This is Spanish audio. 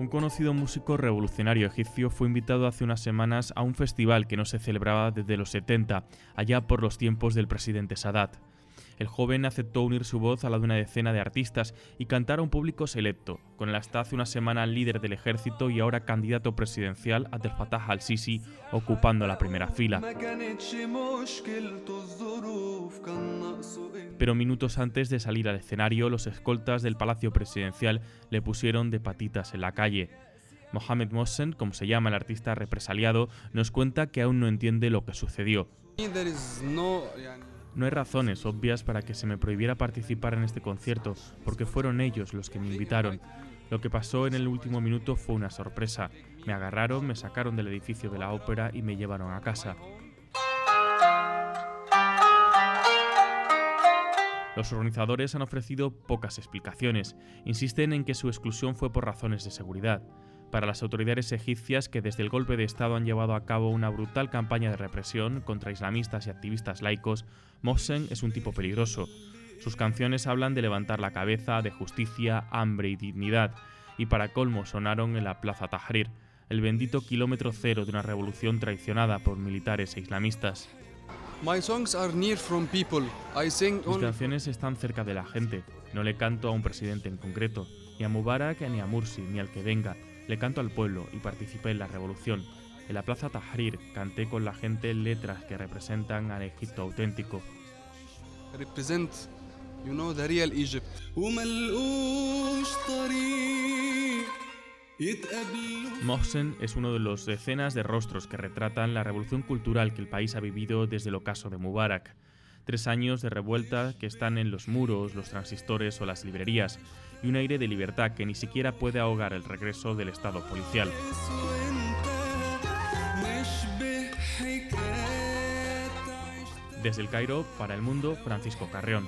Un conocido músico revolucionario egipcio fue invitado hace unas semanas a un festival que no se celebraba desde los 70, allá por los tiempos del presidente Sadat. El joven aceptó unir su voz a la de una decena de artistas y cantar a un público selecto, con el hasta hace una semana líder del ejército y ahora candidato presidencial Abdel Fattah al-Sisi ocupando la primera fila. Pero minutos antes de salir al escenario, los escoltas del Palacio Presidencial le pusieron de patitas en la calle. Mohamed Mohsen, como se llama el artista represaliado, nos cuenta que aún no entiende lo que sucedió. No hay razones obvias para que se me prohibiera participar en este concierto, porque fueron ellos los que me invitaron. Lo que pasó en el último minuto fue una sorpresa. Me agarraron, me sacaron del edificio de la ópera y me llevaron a casa. Los organizadores han ofrecido pocas explicaciones. Insisten en que su exclusión fue por razones de seguridad para las autoridades egipcias que desde el golpe de Estado han llevado a cabo una brutal campaña de represión contra islamistas y activistas laicos, Mohsen es un tipo peligroso. Sus canciones hablan de levantar la cabeza, de justicia, hambre y dignidad, y para colmo sonaron en la Plaza Tahrir, el bendito kilómetro cero de una revolución traicionada por militares e islamistas. Mis canciones están cerca de la gente. No le canto a un presidente en concreto, ni a Mubarak, ni a Mursi, ni al que venga. Le canto al pueblo y participé en la revolución. En la plaza Tahrir canté con la gente letras que representan al Egipto auténtico. Represent, you know, the real Egypt. Mohsen es uno de los decenas de rostros que retratan la revolución cultural que el país ha vivido desde el ocaso de Mubarak. Tres años de revuelta que están en los muros, los transistores o las librerías, y un aire de libertad que ni siquiera puede ahogar el regreso del Estado policial. Desde el Cairo, para el mundo, Francisco Carrión.